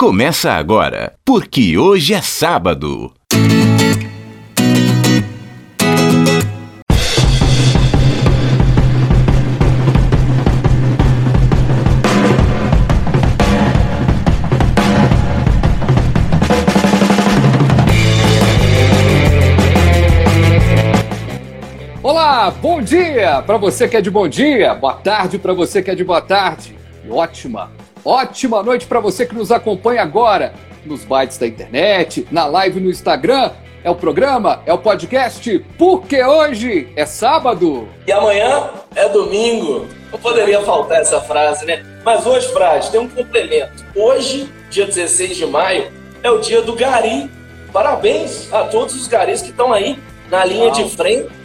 começa agora, porque hoje é sábado. Olá, bom dia para você que é de bom dia, boa tarde para você que é de boa tarde, e ótima, ótima noite para você que nos acompanha agora nos bytes da internet, na live no Instagram. É o programa, é o podcast, porque hoje é sábado. E amanhã é domingo. Não poderia faltar essa frase, né? Mas hoje, Frade, tem um complemento. Hoje, dia 16 de maio, é o dia do gari. Parabéns a todos os garis que estão aí na linha Uau. de frente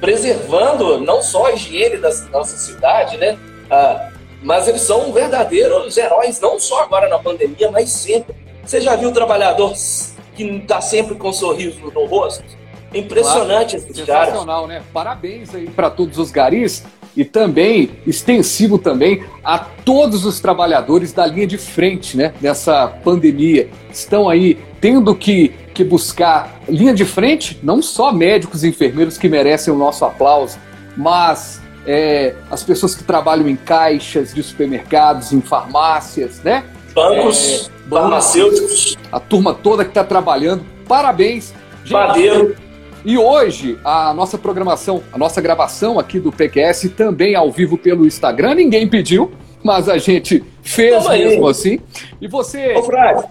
preservando não só a higiene da nossa cidade, né? Ah, mas eles são verdadeiros heróis, não só agora na pandemia, mas sempre. Você já viu o trabalhador que está sempre com um sorriso no rosto? Impressionante claro, esses caras. Sensacional, né? Parabéns aí para todos os garis e também extensivo também a todos os trabalhadores da linha de frente, né? Nessa pandemia. Estão aí tendo que que buscar linha de frente, não só médicos e enfermeiros que merecem o nosso aplauso, mas é, as pessoas que trabalham em caixas de supermercados, em farmácias, né? Bancos, é, farmacêuticos. A turma toda que está trabalhando. Parabéns. Madeiro. E hoje, a nossa programação, a nossa gravação aqui do PQS também ao vivo pelo Instagram. Ninguém pediu, mas a gente fez mesmo assim. E você. Ô, Frade,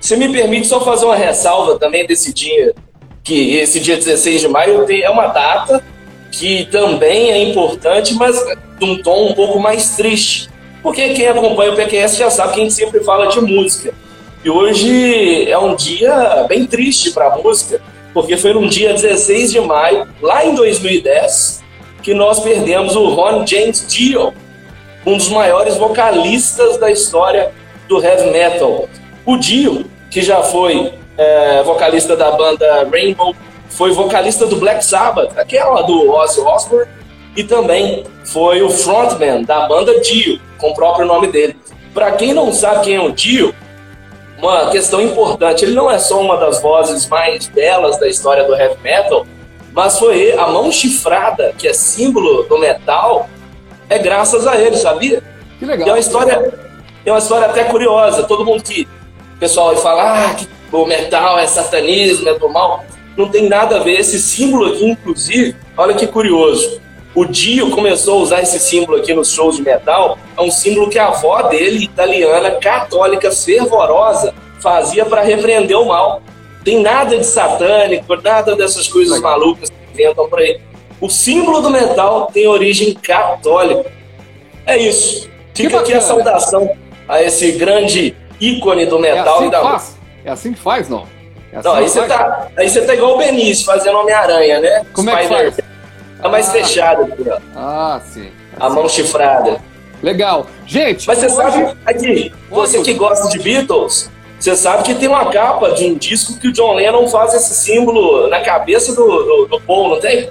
se me permite só fazer uma ressalva também desse dia, que esse dia 16 de maio é uma data que também é importante, mas de um tom um pouco mais triste. Porque quem acompanha o PQS já sabe que a gente sempre fala de música. E hoje é um dia bem triste para a música, porque foi no dia 16 de maio, lá em 2010, que nós perdemos o Ron James Dio, um dos maiores vocalistas da história do heavy metal. O Dio que já foi é, vocalista da banda Rainbow, foi vocalista do Black Sabbath, aquela do Ozzy Osbourne, e também foi o frontman da banda Dio, com o próprio nome dele. Para quem não sabe quem é o Dio, uma questão importante, ele não é só uma das vozes mais belas da história do heavy metal, mas foi a mão chifrada, que é símbolo do metal, é graças a ele, sabia? Que legal. E é uma história, é uma história até curiosa. Todo mundo que pessoal fala ah, que o metal é satanismo, é do mal. Não tem nada a ver. Esse símbolo aqui, inclusive, olha que curioso. O Dio começou a usar esse símbolo aqui nos shows de metal. É um símbolo que a avó dele, italiana, católica, fervorosa, fazia para repreender o mal. Tem nada de satânico, nada dessas coisas malucas que inventam por aí. O símbolo do metal tem origem católica. É isso. Fica aqui a saudação a esse grande ícone do metal é assim e da faz. É assim que faz, não? É não, aí você, tá, aí você tá igual o Benício fazendo Homem-Aranha, né? Como é que faz? Tá mais ah. fechado aqui, ó. Ah, sim. A mão chifrada. Legal. Gente, mas você hoje... sabe, aqui, você que gosta de Beatles, você sabe que tem uma capa de um disco que o John Lennon faz esse símbolo na cabeça do, do, do Paul, não tem?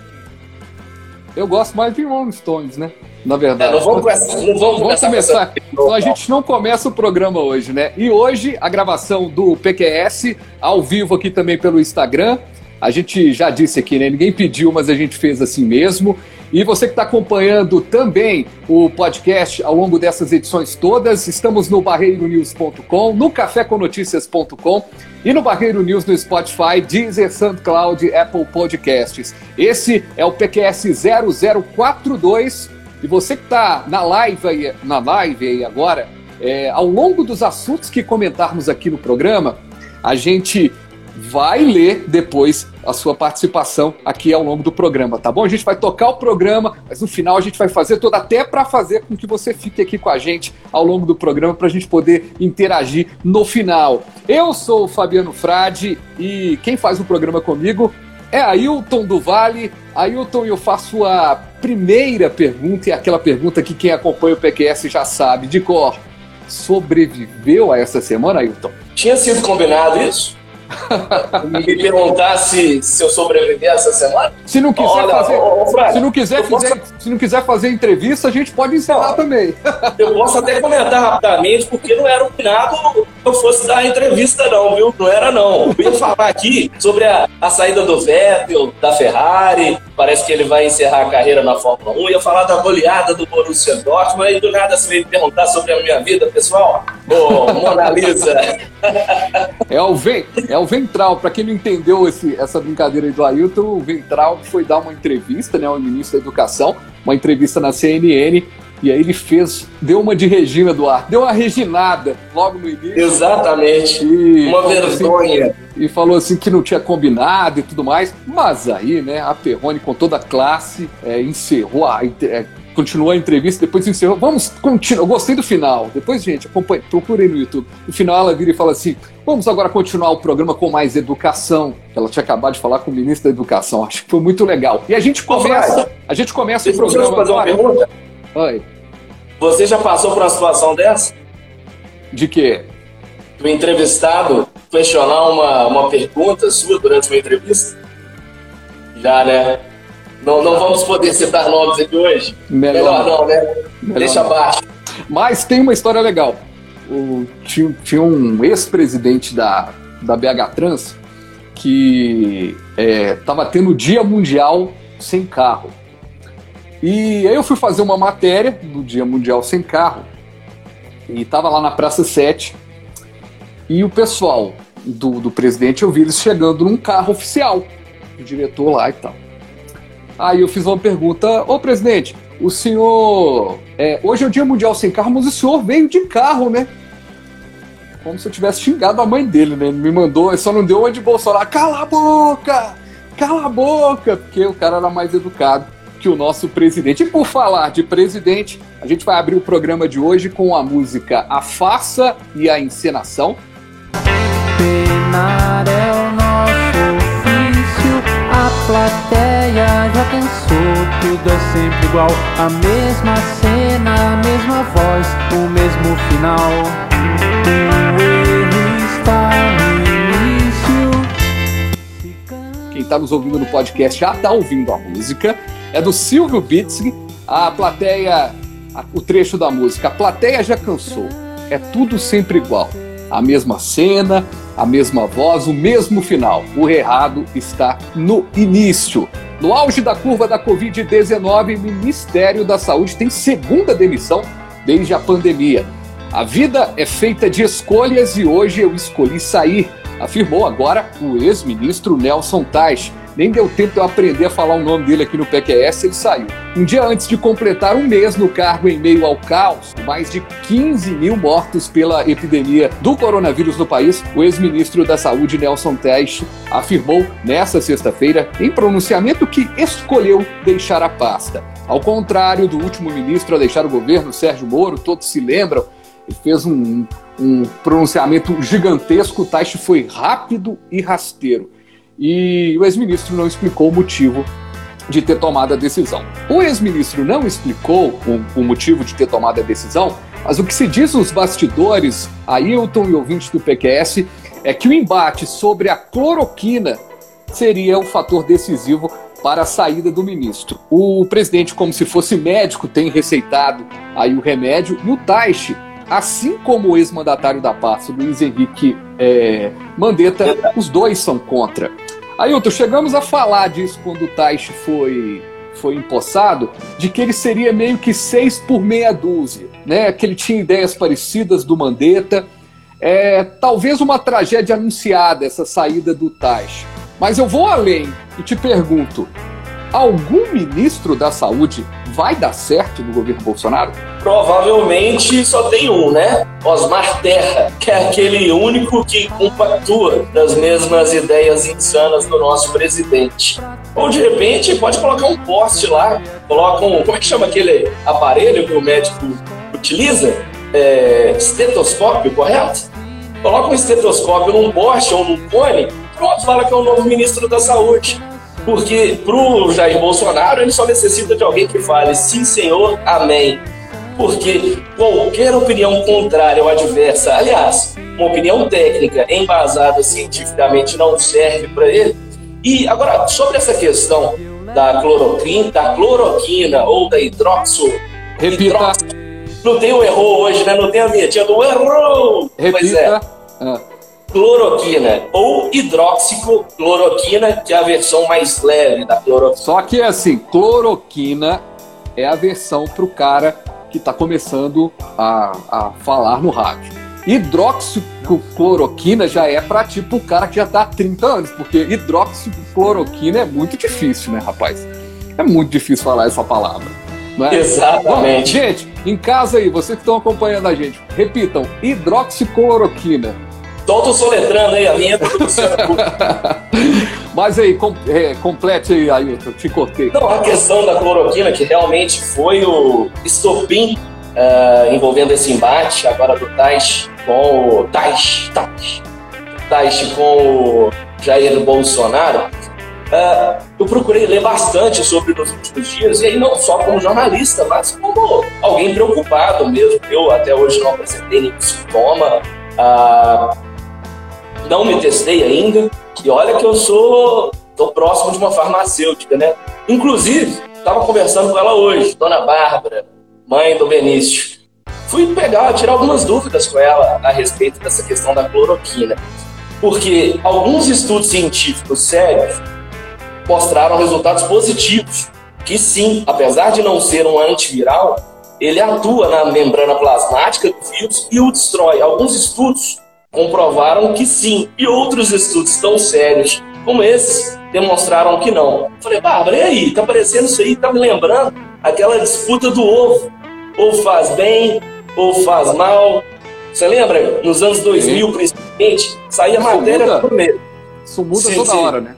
Eu gosto mais de Rolling Stones, né? Na verdade. É, não vamos, começar, não vamos, vamos começar. Então a gente não começa o programa hoje, né? E hoje a gravação do PQS ao vivo aqui também pelo Instagram. A gente já disse aqui, né? Ninguém pediu, mas a gente fez assim mesmo. E você que está acompanhando também o podcast ao longo dessas edições todas, estamos no barreironews.com, no caféconoticias.com e no Barreiro News no Spotify, Deezer, SoundCloud, Apple Podcasts. Esse é o PQS 0042 e você que está na live aí, na live aí agora, é, ao longo dos assuntos que comentarmos aqui no programa, a gente vai ler depois a sua participação aqui ao longo do programa, tá bom? A gente vai tocar o programa, mas no final a gente vai fazer tudo até para fazer com que você fique aqui com a gente ao longo do programa para a gente poder interagir no final. Eu sou o Fabiano Frade e quem faz o programa comigo é Ailton do Vale. Ailton, eu faço a primeira pergunta e aquela pergunta que quem acompanha o PQS já sabe de cor. Sobreviveu a essa semana, Ailton? Tinha sido combinado isso? me perguntar se, se eu sobreviver essa semana? Se não quiser Olha, fazer, ô, se não quiser posso... se não quiser fazer entrevista, a gente pode encerrar também. eu posso até comentar rapidamente porque não era combinado eu fosse dar a entrevista, não, viu? Não era, não. Eu ia falar aqui sobre a, a saída do Vettel, da Ferrari, parece que ele vai encerrar a carreira na Fórmula 1. Eu ia falar da goleada do Borussia Dortmund, e do nada você veio perguntar sobre a minha vida, pessoal. Ô, Mona Lisa. é, o ven é o Ventral, para quem não entendeu esse, essa brincadeira aí do Ailton, o Ventral foi dar uma entrevista, né, ao ministro da Educação, uma entrevista na CNN, e aí ele fez, deu uma de Regina Duarte, deu uma reginada logo no início. Exatamente. E uma assim, vergonha. Assim, e falou assim que não tinha combinado e tudo mais. Mas aí, né, a Perrone, com toda a classe, é, encerrou a. É, continuou a entrevista, depois encerrou. Vamos continuar. Eu gostei do final. Depois, gente, acompanhe, procurei no YouTube. No final, ela vira e fala assim: vamos agora continuar o programa com mais educação. Ela tinha acabado de falar com o ministro da Educação. Acho que foi muito legal. E a gente começa. A gente começa o programa. Fazer uma pergunta? Oi. Você já passou por uma situação dessa? De quê? O entrevistado questionar uma, uma pergunta sua durante uma entrevista? Já, né? Não, não vamos poder citar nomes aqui hoje? Melhor, Melhor não, né? Melhor Deixa abaixo. Mas tem uma história legal. O, tinha, tinha um ex-presidente da, da BH Trans que estava é, tendo o Dia Mundial Sem Carro. E aí eu fui fazer uma matéria do Dia Mundial Sem Carro e estava lá na Praça 7 e o pessoal do, do presidente eu vi eles chegando num carro oficial, o diretor lá e tal. Aí eu fiz uma pergunta, ô presidente, o senhor. É, hoje é o Dia Mundial Sem Carro, mas o senhor veio de carro, né? Como se eu tivesse xingado a mãe dele, né? Ele me mandou, só não deu uma de Bolsonaro. Cala a boca! Cala a boca! Porque o cara era mais educado que o nosso presidente. E por falar de presidente, a gente vai abrir o programa de hoje com a música A Farsa e a Encenação. Penar é o nosso ofício, a plateia já cansou, tudo é sempre igual, a mesma cena, a mesma voz, o mesmo final. O está no início. Quem está nos ouvindo no podcast já está ouvindo a música é do Silvio Bitzig. A plateia, o trecho da música, a plateia já cansou. É tudo sempre igual. A mesma cena, a mesma voz, o mesmo final. O errado está no início. No auge da curva da Covid-19, o Ministério da Saúde tem segunda demissão desde a pandemia. A vida é feita de escolhas e hoje eu escolhi sair, afirmou agora o ex-ministro Nelson Teich. Nem deu tempo de eu aprender a falar o nome dele aqui no PQS, ele saiu. Um dia antes de completar um mês no cargo em meio ao caos, mais de 15 mil mortos pela epidemia do coronavírus no país, o ex-ministro da Saúde, Nelson Teich, afirmou nesta sexta-feira, em pronunciamento, que escolheu deixar a pasta. Ao contrário do último ministro a deixar o governo, Sérgio Moro, todos se lembram, ele fez um, um pronunciamento gigantesco, o Teich foi rápido e rasteiro e o ex-ministro não explicou o motivo de ter tomado a decisão. O ex-ministro não explicou o, o, motivo de ter tomado a decisão, mas o que se diz nos bastidores, Ailton e ouvintes do PQS, é que o embate sobre a cloroquina seria o fator decisivo para a saída do ministro. O presidente, como se fosse médico, tem receitado aí o remédio e o Taixe, assim como o ex-mandatário da pasta, Luiz Henrique é, Mandetta, os dois são contra. Ailton, chegamos a falar disso quando o Taish foi, foi empossado, de que ele seria meio que seis por meia dúzia, né? Que ele tinha ideias parecidas do Mandetta. É, talvez uma tragédia anunciada essa saída do Taish. Mas eu vou além e te pergunto: algum ministro da saúde vai dar certo no governo Bolsonaro? Provavelmente só tem um, né? Osmar Terra, que é aquele único que compactua das mesmas ideias insanas do nosso presidente. Ou de repente pode colocar um poste lá, coloca um. Como é que chama aquele aparelho que o médico utiliza? É, estetoscópio, correto? Coloca um estetoscópio num poste ou num cone, pronto, fala que é o novo ministro da Saúde. Porque para o Jair Bolsonaro, ele só necessita de alguém que fale sim, senhor, amém. Porque qualquer opinião contrária ou adversa, aliás, uma opinião técnica embasada cientificamente não serve para ele. E agora, sobre essa questão da cloroquina, da cloroquina ou da hidroxo, Repita. Não tem o errou hoje, né? Não tem a vinhetinha do errou! Repita. Pois é. Ah. Cloroquina ou hidroxicloroquina, que é a versão mais leve da cloroquina. Só que assim, cloroquina é a versão para o cara que está começando a, a falar no rádio. Hidroxicloroquina já é para tipo o cara que já está há 30 anos, porque hidroxicloroquina é muito difícil, né, rapaz? É muito difícil falar essa palavra. É? Exatamente. Bom, gente, em casa aí, vocês que estão acompanhando a gente, repitam: hidroxicloroquina. Tô soletrando aí a vinheta do Mas aí, com, é, complete aí, Ailton, te cortei. Não, a questão da cloroquina, que realmente foi o estopim uh, envolvendo esse embate agora do Tais com o. Tais, Tais. Tais com o Jair Bolsonaro. Uh, eu procurei ler bastante sobre nos últimos dias, e aí não só como jornalista, mas como alguém preocupado mesmo. Eu até hoje não apresentei nenhum sintoma. Uh, não me testei ainda. E olha que eu sou tô próximo de uma farmacêutica, né? Inclusive, estava conversando com ela hoje, Dona Bárbara, mãe do Benício. Fui pegar, tirar algumas dúvidas com ela a respeito dessa questão da cloroquina. Porque alguns estudos científicos sérios mostraram resultados positivos. Que sim, apesar de não ser um antiviral, ele atua na membrana plasmática do vírus e o destrói. Alguns estudos comprovaram que sim, e outros estudos tão sérios como esses demonstraram que não. Falei, Bárbara, e aí? Tá parecendo isso aí? Tá me lembrando aquela disputa do ovo. Ou faz bem, ou faz mal. Você lembra? Nos anos 2000, sim. principalmente, saía isso matéria muda. por mês. Isso muda sim, toda sim. hora, né?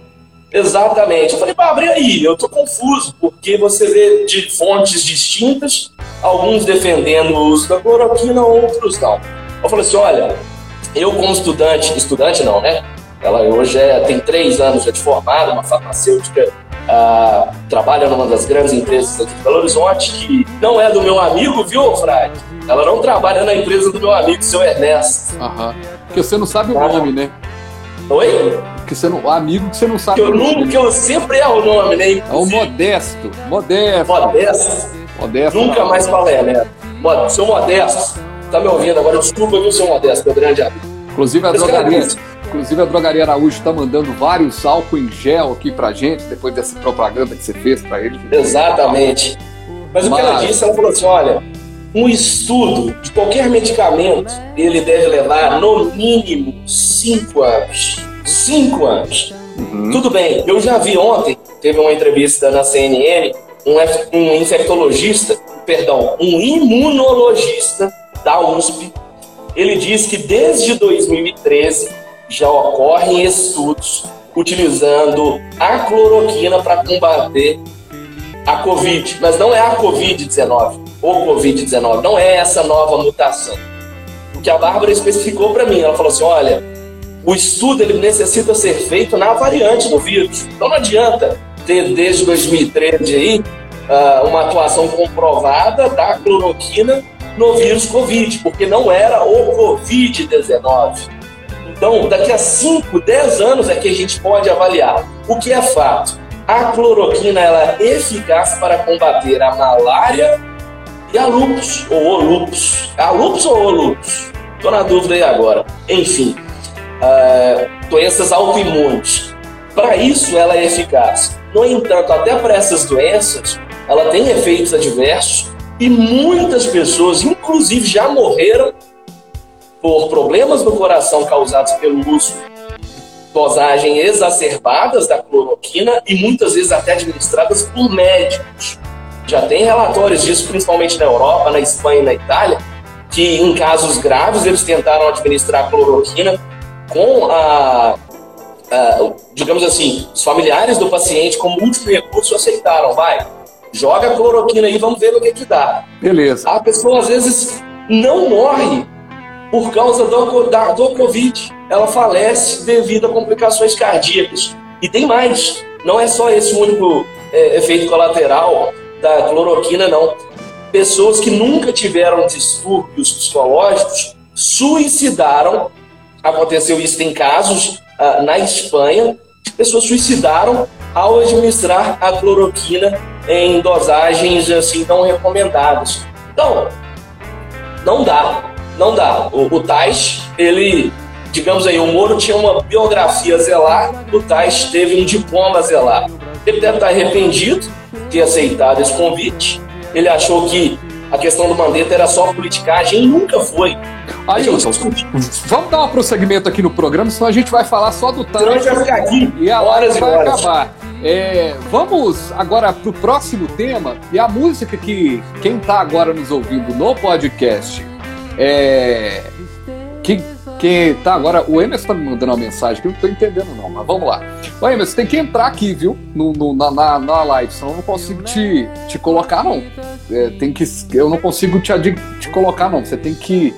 Exatamente. Eu falei, Bárbara, e aí? Eu tô confuso, porque você vê de fontes distintas, alguns defendendo o uso da cloroquina, outros não. Eu falei assim, olha, eu, como estudante, estudante não, né? Ela hoje é, tem três anos já de formada, uma farmacêutica, ah, trabalha numa das grandes empresas aqui de Belo Horizonte, que não é do meu amigo, viu, Frade? Ela não trabalha na empresa do meu amigo, seu Ernesto. Aham. Porque você não sabe o ah. nome, né? Oi? Que você não, amigo que você não sabe que eu o nome. Que eu sempre erro o nome, né? Inclusive. É o Modesto. Modesto. Modesto. Modesto. Nunca mais falei, né? Seu Modesto tá me ouvindo agora, desculpa, viu, seu Modesto, meu grande amigo. Inclusive a drogaria, inclusive a drogaria Araújo está mandando vários álcool em gel aqui pra gente, depois dessa propaganda que você fez para eles. Exatamente. Mas, Mas o que ela disse, ela falou assim: olha, um estudo de qualquer medicamento, ele deve levar no mínimo cinco anos. Cinco anos. Uhum. Tudo bem, eu já vi ontem, teve uma entrevista na CNN, um, um infectologista, perdão, um imunologista da USP, ele diz que desde 2013 já ocorrem estudos utilizando a cloroquina para combater a Covid, mas não é a Covid-19, ou Covid-19, não é essa nova mutação. O que a Bárbara especificou para mim, ela falou assim: olha, o estudo ele necessita ser feito na variante do vírus. Então não adianta ter desde 2013 aí ah, uma atuação comprovada da cloroquina no vírus Covid, porque não era o Covid-19. Então, daqui a 5, 10 anos é que a gente pode avaliar. O que é fato? A cloroquina ela é eficaz para combater a malária e a lupus, ou o lupus. A lupus ou o lupus? Estou na dúvida aí agora. Enfim, uh, doenças autoimunes. Para isso ela é eficaz. No entanto, até para essas doenças, ela tem efeitos adversos e muitas pessoas, inclusive, já morreram por problemas no coração causados pelo uso dosagem exacerbadas da cloroquina e muitas vezes até administradas por médicos. Já tem relatórios disso, principalmente na Europa, na Espanha e na Itália, que em casos graves eles tentaram administrar a cloroquina com a, a, digamos assim, os familiares do paciente como último recurso aceitaram, vai, joga a cloroquina aí, vamos ver no que que dá. Beleza. A pessoa às vezes não morre por causa do, da, do Covid. Ela falece devido a complicações cardíacas. E tem mais. Não é só esse único é, efeito colateral da cloroquina, não. Pessoas que nunca tiveram distúrbios psicológicos suicidaram. Aconteceu isso em casos ah, na Espanha. Pessoas suicidaram ao administrar a cloroquina em dosagens assim não recomendadas. Então, Não dá, não dá. O, o Tais, ele, digamos aí, o Moro tinha uma biografia a zelar, o Tais teve um diploma a zelar. Ele deve estar arrependido de ter aceitado esse convite. Ele achou que a questão do Mandetta era só politicagem e nunca foi. Aí, vamos dar um prosseguimento aqui no programa, senão a gente vai falar só do Trump. vai ficar aqui e a hora vai horas. acabar. É, vamos agora para o próximo tema e a música que quem está agora nos ouvindo no podcast é, que, que tá agora. O Emerson tá me mandando uma mensagem que eu não tô entendendo, não, mas vamos lá. Ô Emerson, tem que entrar aqui, viu? No, no na, na, na, live, senão eu não consigo te, te colocar, não. É, tem que, eu não consigo te, te colocar, não. Você tem que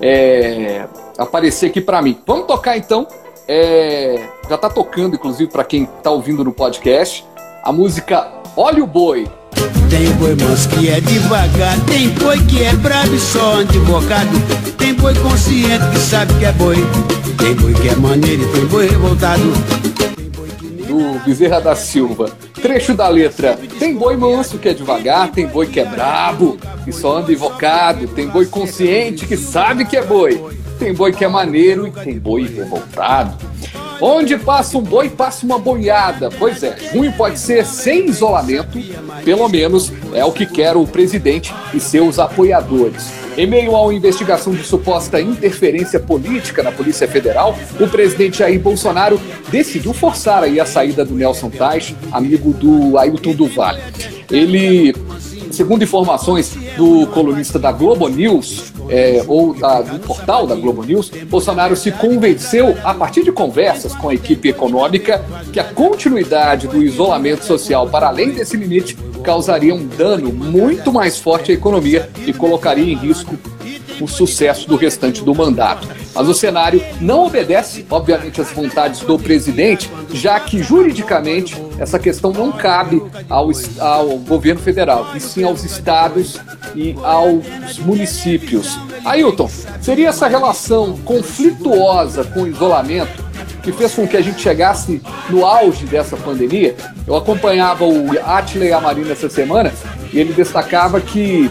é, aparecer aqui para mim. Vamos tocar então. É, já tá tocando, inclusive, para quem tá ouvindo no podcast, a música Olha o Boi, tem boi manso que é devagar, tem boi que é brabo e só advogado. Tem boi consciente que sabe que é boi, tem boi que é maneiro e tem boi revoltado. Do Bezerra da Silva. Trecho da letra: Tem boi manso que é devagar, tem boi que é brabo e só anda invocado, tem boi consciente que sabe que é boi, tem boi que é maneiro e tem boi revoltado. Onde passa um boi, passa uma boiada. Pois é, junho pode ser sem isolamento, pelo menos é o que quer o presidente e seus apoiadores. Em meio a uma investigação de suposta interferência política na Polícia Federal, o presidente Jair Bolsonaro decidiu forçar aí a saída do Nelson Tais, amigo do Ailton do Vale. Ele segundo informações do colunista da Globo News, é, ou da, do portal da Globo News, Bolsonaro se convenceu, a partir de conversas com a equipe econômica, que a continuidade do isolamento social para além desse limite causaria um dano muito mais forte à economia e colocaria em risco o sucesso do restante do mandato. Mas o cenário não obedece, obviamente, às vontades do presidente, já que juridicamente essa questão não cabe ao, ao governo federal, e sim aos estados e aos municípios. Ailton, seria essa relação conflituosa com o isolamento que fez com que a gente chegasse no auge dessa pandemia? Eu acompanhava o Atley Amarino essa semana e ele destacava que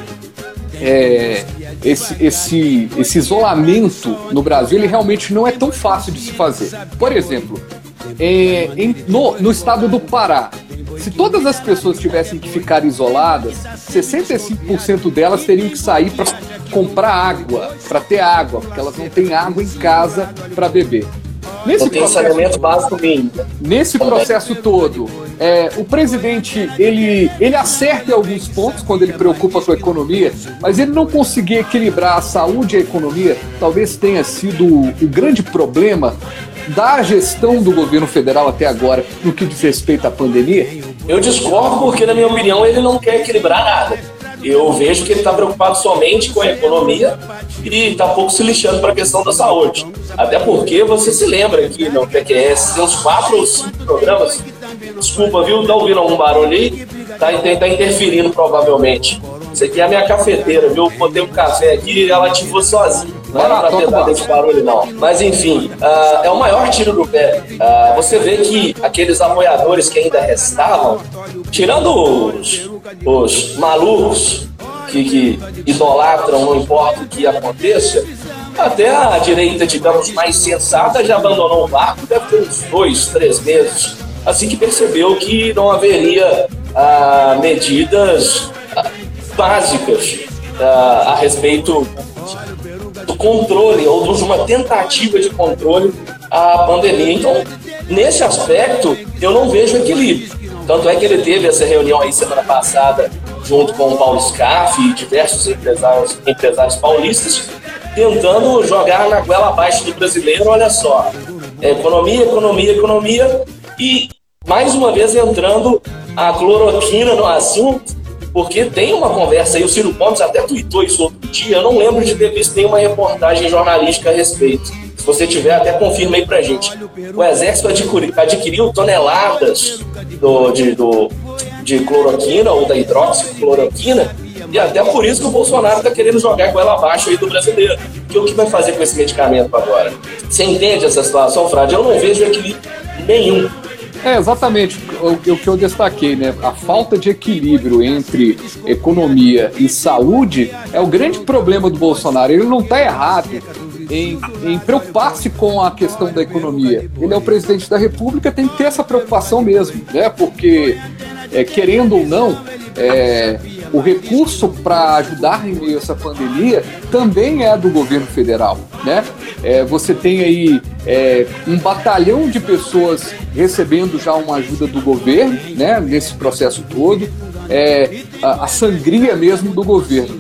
é, esse, esse, esse isolamento no Brasil ele realmente não é tão fácil de se fazer. Por exemplo, é, em, no, no estado do Pará, se todas as pessoas tivessem que ficar isoladas, 65% delas teriam que sair para comprar água, para ter água, porque elas não têm água em casa para beber. Nesse não tem processo, saneamento básico mínimo. Nesse processo todo, é, o presidente ele, ele acerta em alguns pontos quando ele preocupa com a economia, mas ele não conseguir equilibrar a saúde e a economia talvez tenha sido o grande problema da gestão do governo federal até agora no que diz respeito à pandemia? Eu discordo porque, na minha opinião, ele não quer equilibrar nada. Eu vejo que ele está preocupado somente com a economia e está pouco se lixando para a questão da saúde. Até porque você se lembra que no PQS tem uns quatro ou cinco programas. Desculpa, viu? Tá ouvindo algum barulho aí? Tá, tá interferindo provavelmente. Isso aqui é a minha cafeteira, viu? Eu botei um café aqui e ela ativou sozinha. Não era pra ter dado esse barulho, não. Mas enfim, uh, é o maior tiro do pé. Uh, você vê que aqueles apoiadores que ainda restavam, tirando os, os malucos que, que idolatram, não importa o que aconteça, até a direita, digamos, mais sensata já abandonou o barco, deve ter uns dois, três meses. Assim que percebeu que não haveria ah, medidas básicas ah, a respeito do controle ou de uma tentativa de controle à pandemia. Então, nesse aspecto, eu não vejo equilíbrio. Tanto é que ele teve essa reunião aí semana passada junto com o Paulo Scaff e diversos empresários, empresários paulistas, tentando jogar na goela abaixo do brasileiro, olha só, é economia, economia, economia, e mais uma vez entrando a cloroquina no assunto, porque tem uma conversa aí, o Ciro Gomes até tweetou isso outro dia, eu não lembro de ter visto nenhuma reportagem jornalística a respeito. Se você tiver, até confirma aí pra gente. O Exército adquiriu, adquiriu toneladas do, de, do, de cloroquina ou da hidroxicloroquina, e até por isso que o Bolsonaro está querendo jogar com ela abaixo aí do brasileiro. Que o que vai fazer com esse medicamento agora? Você entende essa situação, Frade? Eu não vejo equilíbrio nenhum. É, exatamente o, o, que eu destaquei, né? A falta de equilíbrio entre economia e saúde é o grande problema do Bolsonaro. Ele não está errado em, em preocupar-se com a questão da economia. Ele é o presidente da República, tem que ter essa preocupação mesmo, né? Porque, é, querendo ou não, é, o recurso para ajudar em meio a essa pandemia também é do governo federal, né? É, você tem aí é, um batalhão de pessoas recebendo já uma ajuda do governo, né? Nesse processo todo, é, a, a sangria mesmo do governo.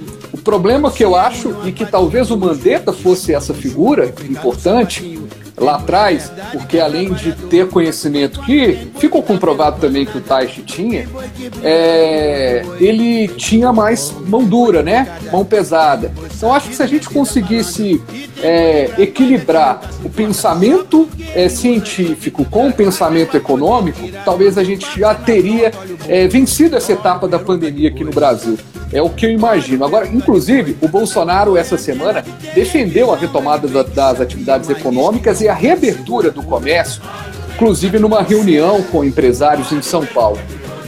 O problema que eu acho, e que talvez o Mandetta fosse essa figura importante, lá atrás, porque além de ter conhecimento que ficou comprovado também que o Taishi tinha, é, ele tinha mais mão dura, né? Mão pesada. Então acho que se a gente conseguisse é, equilibrar o pensamento é, científico com o pensamento econômico, talvez a gente já teria é, vencido essa etapa da pandemia aqui no Brasil. É o que eu imagino. Agora, inclusive, o Bolsonaro, essa semana, defendeu a retomada da, das atividades econômicas e a reabertura do comércio, inclusive numa reunião com empresários em São Paulo.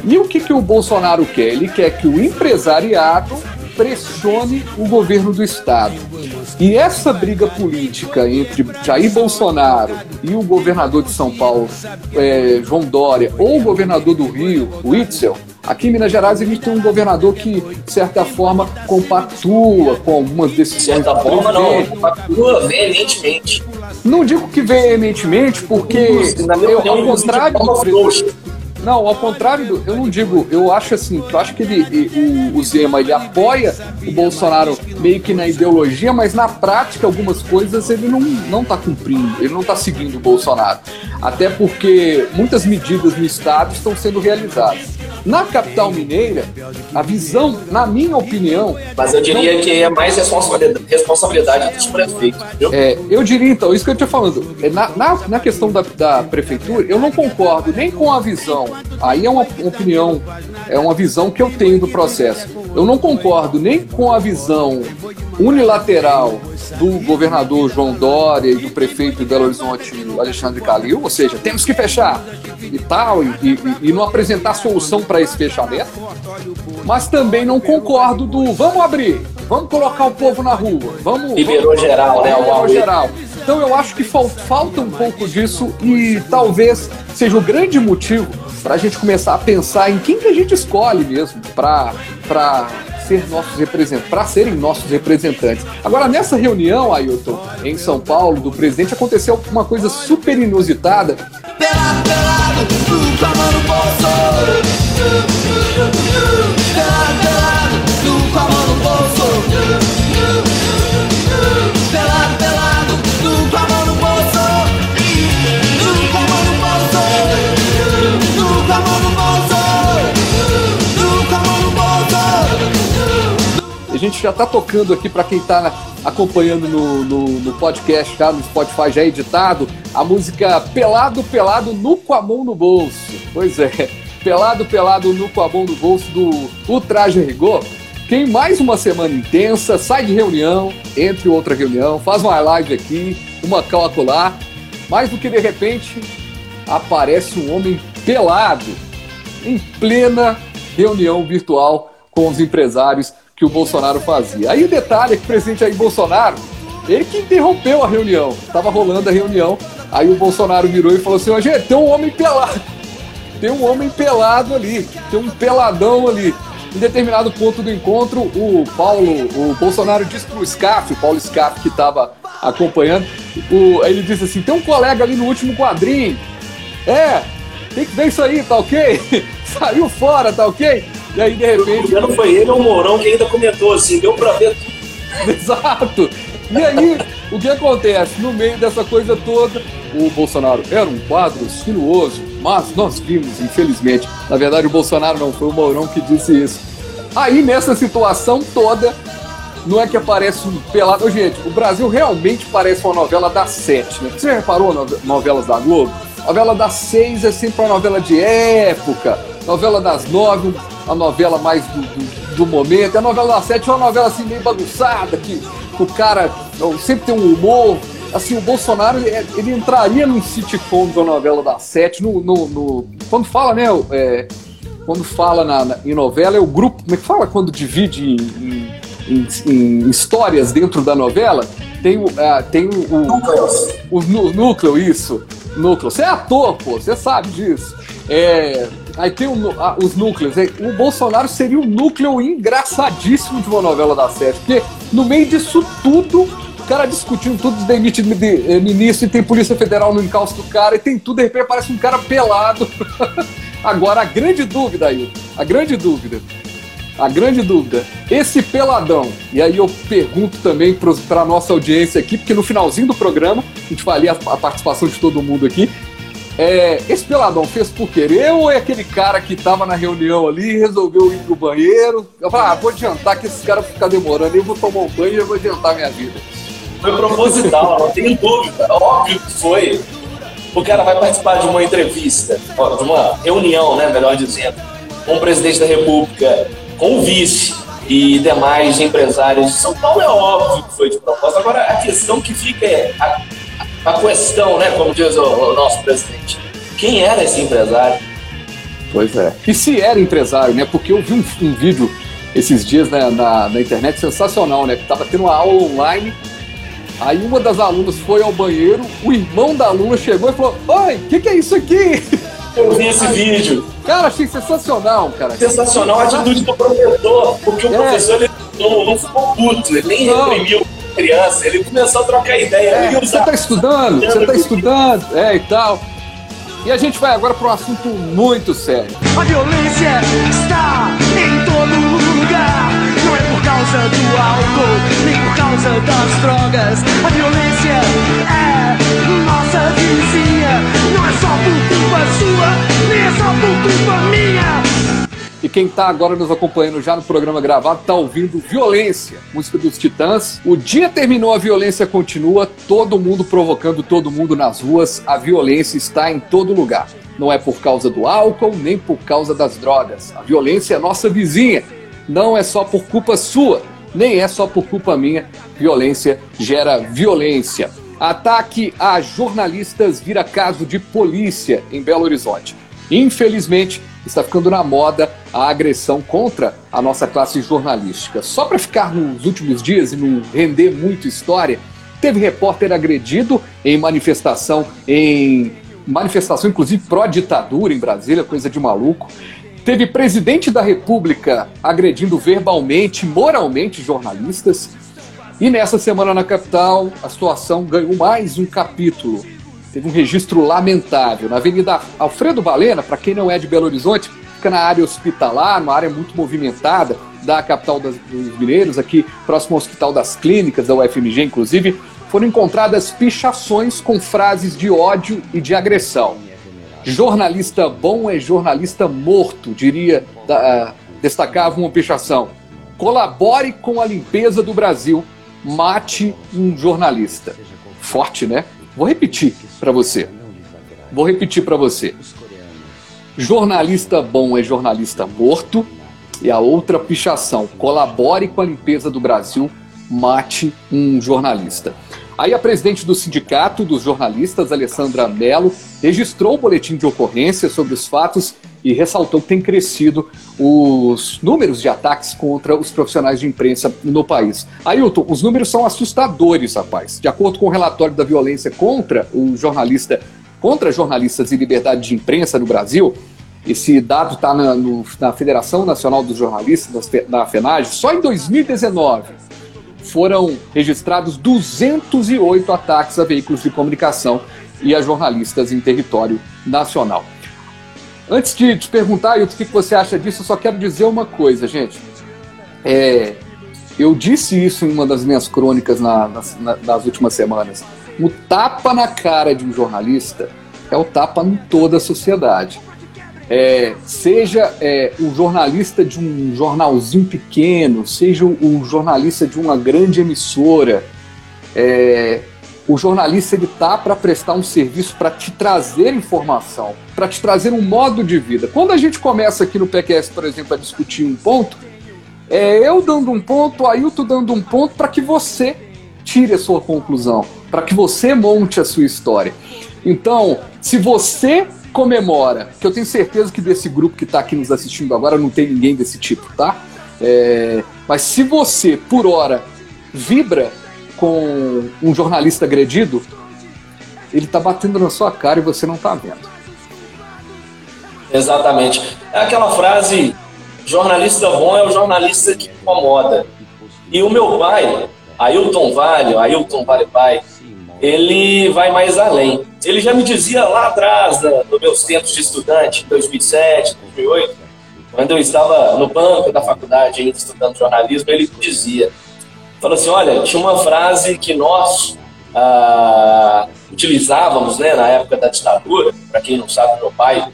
E o que, que o Bolsonaro quer? Ele quer que o empresariado pressione o governo do Estado. E essa briga política entre Jair Bolsonaro e o governador de São Paulo, é, João Dória, ou o governador do Rio, Witzel, Aqui em Minas Gerais a gente tem um governador que, de certa forma, compactua com algumas decisões. De certa forma, não, compactua veementemente. Não digo que veementemente, porque, na minha eu, opinião, ao contrário do não, ao contrário, do, eu não digo, eu acho assim, eu acho que ele, o, o Zema ele apoia o Bolsonaro meio que na ideologia, mas na prática algumas coisas ele não, não tá cumprindo, ele não tá seguindo o Bolsonaro. Até porque muitas medidas no Estado estão sendo realizadas. Na capital mineira, a visão, na minha opinião. Mas eu diria não... que é mais responsabilidade, responsabilidade dos prefeitos. Viu? É, eu diria então, isso que eu tinha falando. É, na, na, na questão da, da prefeitura, eu não concordo nem com a visão. Aí é uma opinião, é uma visão que eu tenho do processo. Eu não concordo nem com a visão unilateral do governador João Dória e do prefeito de Belo Horizonte, Alexandre Calil, ou seja, temos que fechar e tal, e, e, e não apresentar solução para esse fechamento, mas também não concordo do vamos abrir, vamos colocar o povo na rua, vamos. Liberou geral, né? Liberou geral. Então eu acho que falta um pouco disso e talvez seja o grande motivo para a gente começar a pensar em quem que a gente escolhe mesmo para ser nossos representantes, para serem nossos representantes. Agora, nessa reunião, Ailton, em São Paulo, do presidente, aconteceu uma coisa super inusitada. Pelado, pelado, gente já está tocando aqui para quem está acompanhando no, no, no, podcast, tá? no Spotify já editado, a música Pelado, Pelado, Nu com a Mão no Bolso. Pois é, Pelado, Pelado, Nu com a Mão no Bolso do Ultraje Rigor. Tem mais uma semana intensa, sai de reunião, entre outra reunião, faz uma live aqui, uma calcular, mais do que de repente aparece um homem pelado em plena reunião virtual com os empresários que o Bolsonaro fazia. Aí o detalhe é que o presidente Jair Bolsonaro, ele que interrompeu a reunião. Estava rolando a reunião, aí o Bolsonaro virou e falou assim: gente, tem um homem pelado. Tem um homem pelado ali, tem um peladão ali. Em determinado ponto do encontro, o Paulo, o Bolsonaro disse pro Scaff, o Paulo Scaff que estava acompanhando, o, ele disse assim: tem um colega ali no último quadrinho. É, tem que ver isso aí, tá ok? Saiu fora, tá ok? E aí, de repente. Não foi ele ou o Mourão que ainda comentou assim, deu pra ver Exato! E aí, o que acontece? No meio dessa coisa toda, o Bolsonaro era um quadro sinuoso, mas nós vimos, infelizmente. Na verdade, o Bolsonaro não foi o Mourão que disse isso. Aí, nessa situação toda, não é que aparece um pelado. Gente, o Brasil realmente parece uma novela das sete, né? Você reparou novelas da Globo? Novela das seis é sempre uma novela de época. Novela das nove, a novela mais do, do, do, momento. A novela das sete é uma novela assim meio bagunçada, que o cara sempre tem um humor assim, o Bolsonaro ele, entraria num sitcom de uma novela da sete, no, no, no quando fala, né, é, quando fala na, na, em novela, é o grupo, como é que fala quando divide em, em, em, histórias dentro da novela? Tem o, uh, tem o, o, o, o, núcleo, isso, núcleo. Você é ator, pô, você sabe disso. É, aí tem os núcleos. O Bolsonaro seria um núcleo engraçadíssimo de uma novela da sete, porque no meio disso tudo o cara discutindo tudo, demite de, de, ministro e tem Polícia Federal no encalço do cara e tem tudo, de repente parece um cara pelado. Agora, a grande dúvida aí, a grande dúvida, a grande dúvida, esse peladão, e aí eu pergunto também para a nossa audiência aqui, porque no finalzinho do programa, a gente vai a, a participação de todo mundo aqui, é, esse peladão fez por querer ou é aquele cara que tava na reunião ali resolveu ir pro banheiro? Eu falei, ah, vou adiantar que esses caras ficam demorando, eu vou tomar um banho e eu vou adiantar minha vida. Foi proposital, não tenho dúvida. Óbvio que foi. O cara vai participar de uma entrevista, de uma reunião, né, melhor dizendo, com o presidente da República, com o vice e demais empresários de São Paulo. É óbvio que foi de propósito. Agora, a questão que fica é a, a questão, né, como diz o, o nosso presidente. Quem era esse empresário? Pois é. E se era empresário, né? Porque eu vi um, um vídeo esses dias né, na, na internet sensacional, né? Que tava tendo uma aula online Aí uma das alunas foi ao banheiro, o irmão da aluna chegou e falou: Oi, o que, que é isso aqui? Eu vi esse vídeo. Cara, achei sensacional, cara. Sensacional a atitude do professor, porque o é. professor ele não, não ficou puto, ele nem não. reprimiu a criança, ele começou a trocar ideia. É, você está estudando, você está estudando, é e tal. E a gente vai agora para um assunto muito sério. A violência está em todo lugar causa do álcool, nem por causa das drogas. A violência é nossa vizinha. Não é só por culpa sua, nem é só por culpa minha. E quem está agora nos acompanhando já no programa gravado está ouvindo Violência, música dos Titãs. O dia terminou, a violência continua, todo mundo provocando todo mundo nas ruas. A violência está em todo lugar. Não é por causa do álcool, nem por causa das drogas. A violência é nossa vizinha não é só por culpa sua, nem é só por culpa minha. Violência gera violência. Ataque a jornalistas vira caso de polícia em Belo Horizonte. Infelizmente, está ficando na moda a agressão contra a nossa classe jornalística. Só para ficar nos últimos dias e não render muito história, teve repórter agredido em manifestação, em manifestação inclusive pró-ditadura em Brasília, coisa de maluco. Teve presidente da República agredindo verbalmente, moralmente jornalistas. E nessa semana na capital, a situação ganhou mais um capítulo. Teve um registro lamentável. Na Avenida Alfredo Balena, para quem não é de Belo Horizonte, fica na área hospitalar, uma área muito movimentada da capital dos mineiros, aqui próximo ao Hospital das Clínicas, da UFMG, inclusive, foram encontradas pichações com frases de ódio e de agressão. Jornalista bom é jornalista morto, diria, da, uh, destacava uma pichação. Colabore com a limpeza do Brasil, mate um jornalista. Forte, né? Vou repetir para você. Vou repetir para você. Jornalista bom é jornalista morto. E a outra pichação: colabore com a limpeza do Brasil, mate um jornalista. Aí a presidente do Sindicato dos Jornalistas, Alessandra Mello, registrou o boletim de ocorrência sobre os fatos e ressaltou que tem crescido os números de ataques contra os profissionais de imprensa no país. Ailton, os números são assustadores, rapaz. De acordo com o relatório da violência contra o jornalista, contra jornalistas e liberdade de imprensa no Brasil, esse dado está na, na, Federação Nacional dos Jornalistas, na FENAGE, só em 2019 foram registrados 208 ataques a veículos de comunicação e a jornalistas em território nacional. Antes de te perguntar, o que você acha disso, eu só quero dizer uma coisa, gente. É, eu disse isso em uma das minhas crônicas na, nas, na, nas últimas semanas. O tapa na cara de um jornalista é o tapa em toda a sociedade é, seja é, o jornalista de um jornalzinho pequeno, seja o, jornalista de uma grande emissora, é, o jornalista ele tá para prestar um serviço para te trazer informação, para te trazer um modo de vida. Quando a gente começa aqui no PQS, por exemplo, a discutir um ponto, é eu dando um ponto, Ailton dando um ponto para que você tire a sua conclusão, para que você monte a sua história. Então, se você comemora, que eu tenho certeza que desse grupo que está aqui nos assistindo agora não tem ninguém desse tipo, tá? É, mas se você, por hora, vibra com um jornalista agredido, ele está batendo na sua cara e você não está vendo. Exatamente. É aquela frase: jornalista bom é o jornalista que incomoda. E o meu pai, Ailton Vale, Ailton Vale Pai, ele vai mais além. Ele já me dizia lá atrás, nos meus tempos de estudante, 2007, 2008, quando eu estava no banco da faculdade ainda estudando jornalismo, ele dizia, falou assim, olha, tinha uma frase que nós ah, utilizávamos né, na época da ditadura, para quem não sabe, meu pai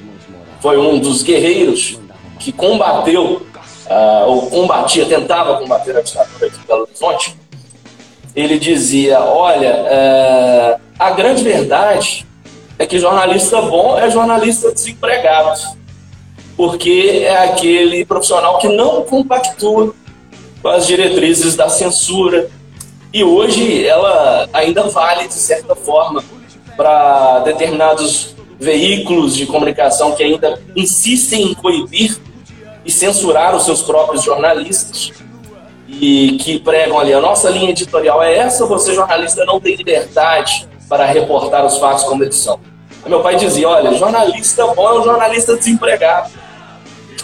foi um dos guerreiros que combateu, ah, ou combatia, tentava combater a ditadura aqui em Belo Horizonte, ele dizia, olha, ah, a grande verdade é que jornalista bom é jornalista desempregado, porque é aquele profissional que não compactua com as diretrizes da censura, e hoje ela ainda vale, de certa forma, para determinados veículos de comunicação que ainda insistem em coibir e censurar os seus próprios jornalistas e que pregam ali a nossa linha editorial é essa, você jornalista não tem liberdade para reportar os fatos como eles são. Meu pai dizia, olha, jornalista bom é um jornalista desempregado.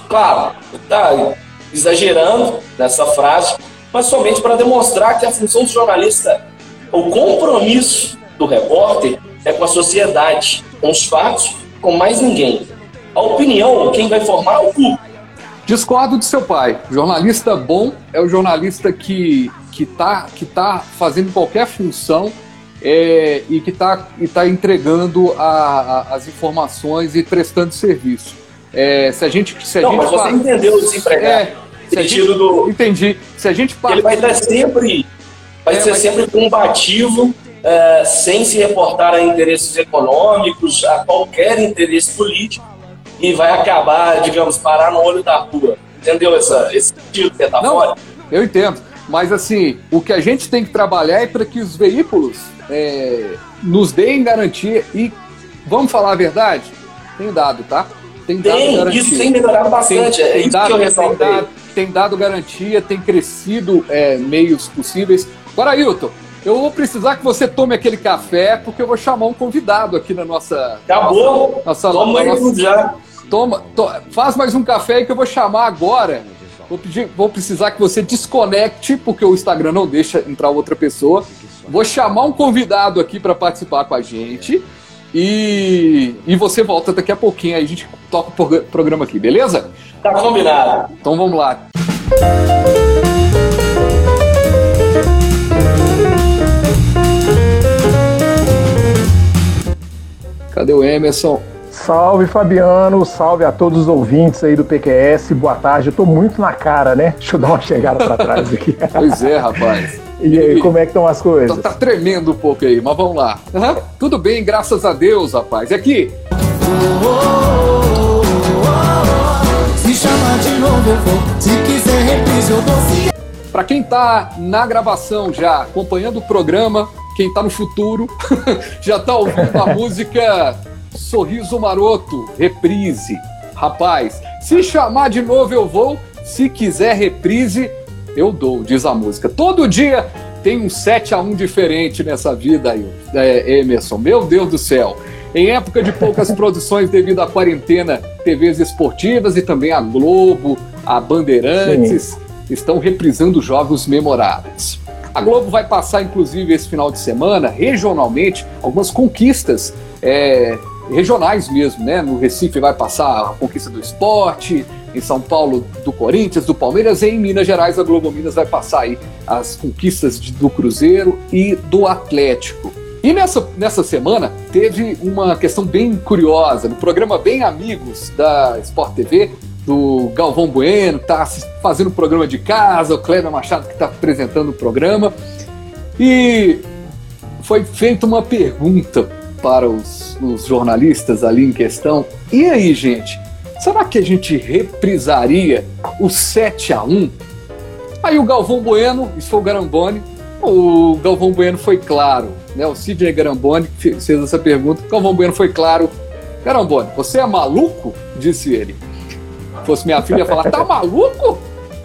Claro, está exagerando nessa frase, mas somente para demonstrar que a função do jornalista, o compromisso do repórter é com a sociedade, com os fatos, com mais ninguém. A opinião, quem vai formar é o público. Discordo de seu pai. Jornalista bom é o jornalista que que está que tá fazendo qualquer função é, e que está tá entregando a, a, as informações e prestando serviço. É, se a gente, se a Não, gente mas você entendeu o desempregado. É, se a gente, do- Entendi. Se a gente Ele vai estar sempre, vai É, ser mas- sempre combativo, é, sem se reportar a interesses econômicos, a qualquer interesse político, e vai acabar, digamos, parar no olho da rua. Entendeu essa, esse sentido que tá Não, fora? eu entendo. Mas assim, o que a gente tem que trabalhar é para que os veículos é, nos deem garantia e vamos falar a verdade? Tem dado, tá? Tem dado Tem, garantia. isso tem melhorado bastante. é isso dado, tem, dado, tem dado garantia, tem crescido é, meios possíveis. Agora, Ailton, eu vou precisar que você tome aquele café, porque eu vou chamar um convidado aqui na nossa. Acabou. Nossa, Toma aí nossa- tudo já. Toma, to- faz mais um café aí que eu vou chamar agora. Vou, pedir, vou precisar que você desconecte, porque o Instagram não deixa entrar outra pessoa. Vou chamar um convidado aqui para participar com a gente. E, e você volta daqui a pouquinho, aí a gente toca o prog- programa aqui, beleza? Tá combinado. Então vamos lá. Cadê o Emerson? Salve Fabiano, salve a todos os ouvintes aí do PQS, boa tarde. Eu tô muito na cara, né? Deixa eu dar uma chegada pra trás aqui. Pois é, rapaz. E aí, como é que estão as coisas? Tá, tá tremendo um pouco aí, mas vamos lá. Aham, Tudo bem, graças a Deus, rapaz. E aqui, Se chama de novo eu vou, se quiser reprise eu dou. Pra quem tá na gravação já, acompanhando o programa, quem tá no futuro, já tá ouvindo a música Sorriso Maroto, reprise. Rapaz, se chamar de novo eu vou, se quiser reprise, eu dou, diz a música. Todo dia tem um 7 a 1 diferente nessa vida aí, é, Emerson. Meu Deus do céu. Em época de poucas produções devido à quarentena, TVs esportivas e também a Globo, a Bandeirantes estão reprisando jogos memoráveis. A Globo vai passar, inclusive, esse final de semana, regionalmente, algumas conquistas é, regionais mesmo, né? No Recife vai passar a conquista do esporte, em São Paulo do Corinthians, do Palmeiras, e em Minas Gerais a Globo Minas vai passar aí as conquistas de- do Cruzeiro e do Atlético. E nessa, nessa semana teve uma questão bem curiosa. No programa Bem Amigos da Sport TV, do Galvão Bueno, está fazendo o programa de casa, o Kleber Machado que está apresentando o programa. E foi feita uma pergunta para os, os jornalistas ali em questão. E aí, gente, será que a gente reprisaria o 7 a 1 Aí o Galvão Bueno, isso foi o Garamboni, O Galvão Bueno foi claro, né? O Sidney Garamboni fez essa pergunta. O Galvão Bueno foi claro. Garamboni, você é maluco? Disse ele. Se fosse minha filha, falar: tá maluco?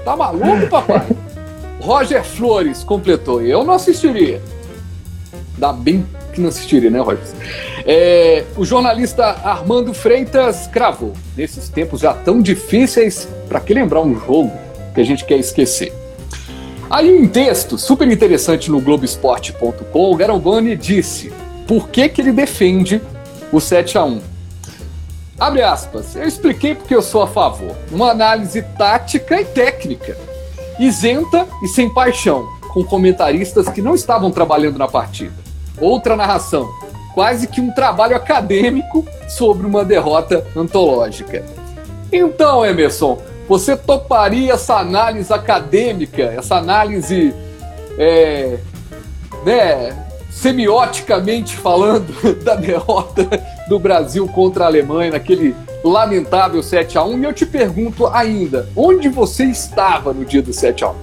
Tá maluco, papai? Roger Flores completou. Eu não assistiria. Dá bem que não assistiria, né, Roger? É, o jornalista Armando Freitas cravou. Nesses tempos já tão difíceis, para que lembrar um jogo que a gente quer esquecer? Aí um texto super interessante no Globoesporte.com, o Garambani disse por que, que ele defende o 7 a 1 Abre aspas, eu expliquei porque eu sou a favor. Uma análise tática e técnica, isenta e sem paixão, com comentaristas que não estavam trabalhando na partida. Outra narração, quase que um trabalho acadêmico sobre uma derrota antológica. Então, Emerson, você toparia essa análise acadêmica, essa análise é, né, semioticamente falando da derrota do Brasil contra a Alemanha naquele lamentável 7 a 1 E eu te pergunto ainda, onde você estava no dia do 7 a 1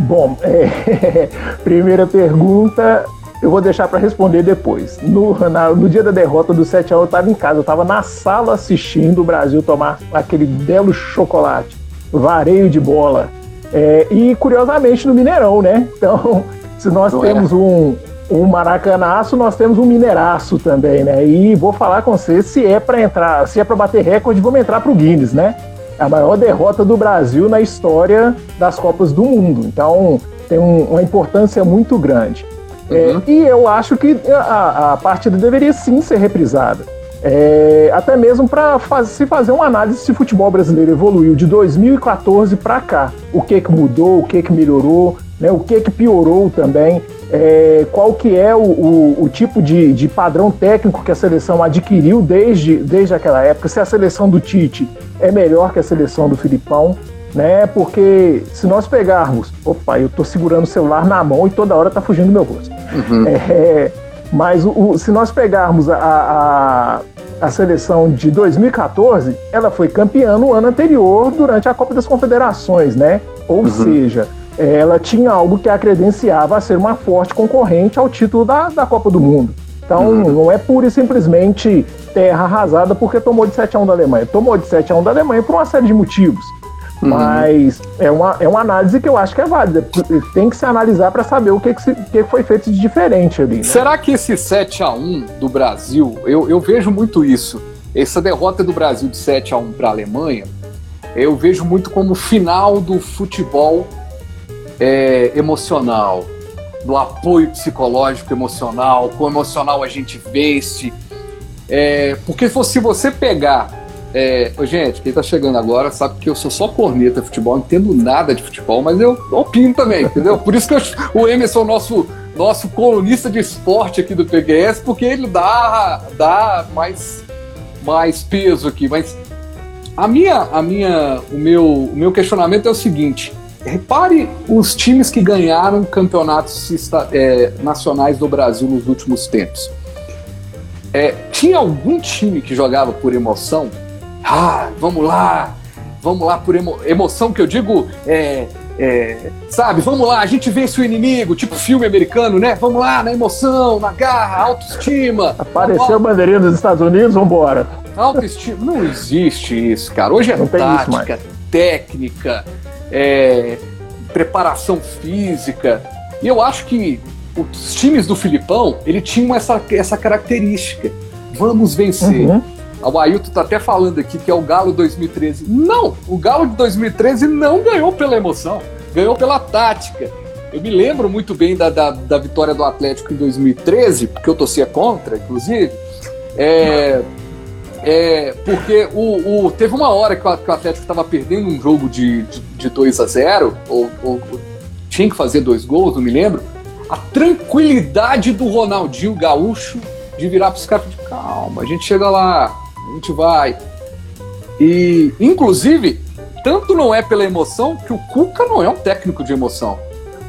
Bom, é, primeira pergunta, eu vou deixar para responder depois. No, na, no dia da derrota do 7x1, eu estava em casa, eu estava na sala assistindo o Brasil tomar aquele belo chocolate, vareio de bola. É, e curiosamente no Mineirão, né? Então, se nós Não temos é. um, um maracanaço, nós temos um mineiraço também, né? E vou falar com você, se é para entrar, se é para bater recorde, vamos entrar para o Guinness, né? É a maior derrota do Brasil na história das Copas do Mundo. Então, tem um, uma importância muito grande. É, uhum. e eu acho que a, a, partida deveria sim ser reprisada. É, até mesmo para faz, se fazer uma análise se o futebol brasileiro evoluiu de 2014 para cá. O que, que mudou, o que, que melhorou, né, o que, que piorou também. É, qual que é o, o, o tipo de, de, padrão técnico que a seleção adquiriu desde, desde aquela época, se a seleção do Tite é melhor que a seleção do Filipão né? Porque se nós pegarmos, opa, eu tô segurando o celular na mão e toda hora tá fugindo do meu rosto. Uhum. É, mas o, o, se nós pegarmos a, a, a, seleção de 2014, ela foi campeã no ano anterior durante a Copa das Confederações, né? Ou uhum. seja, ela tinha algo que a credenciava a ser uma forte concorrente ao título da, da Copa do Mundo. Então, uhum. não é pura e simplesmente terra arrasada porque tomou de 7 a 1 da Alemanha. Tomou de 7 a 1 da Alemanha por uma série de motivos. Uhum. Mas é uma, é uma análise que eu acho que é válida. Tem que se analisar para saber o que, que, se, que, foi feito de diferente ali. Né? Será que esse 7 a 1 do Brasil, eu, eu vejo muito isso. Essa derrota do Brasil de 7 a 1 para a Alemanha, eu vejo muito como o final do futebol é, emocional, do apoio psicológico emocional, com o emocional a gente vence. É, porque se você pegar é, gente, quem tá chegando agora sabe que eu sou só corneta de futebol, não entendo nada de futebol, mas eu opino também, entendeu? Por isso que eu, o Emerson é o nosso, nosso colunista de esporte aqui do PGS, porque ele dá, dá mais, mais peso aqui. Mas a minha, a minha, o, meu, o meu questionamento é o seguinte: repare os times que ganharam campeonatos é, nacionais do Brasil nos últimos tempos. É, tinha algum time que jogava por emoção? Ah, vamos lá, vamos lá por emo emoção que eu digo, é, é, sabe, vamos lá, a gente vence o inimigo, tipo filme americano, né? Vamos lá, na emoção, na garra, autoestima. Apareceu a bandeirinha dos Estados Unidos, vambora. Autoestima, não existe isso, cara. Hoje é não tática, técnica, é, preparação física. E eu acho que os times do Filipão, ele tinham essa, essa característica. Vamos vencer. Uhum o Ailton tá até falando aqui que é o Galo 2013. Não, o Galo de 2013 não ganhou pela emoção, ganhou pela tática. Eu me lembro muito bem da, da, da vitória do Atlético em 2013, porque eu torcia contra, inclusive. É, é, porque o, o, teve uma hora que o, Atlético estava perdendo um jogo de, de, de 2 a 0 ou, ou, tinha que fazer dois gols, não me lembro. A tranquilidade do Ronaldinho Gaúcho de virar para os caras e calma, a gente chega lá, a gente vai. E, inclusive, tanto não é pela emoção que o Cuca não é um técnico de emoção.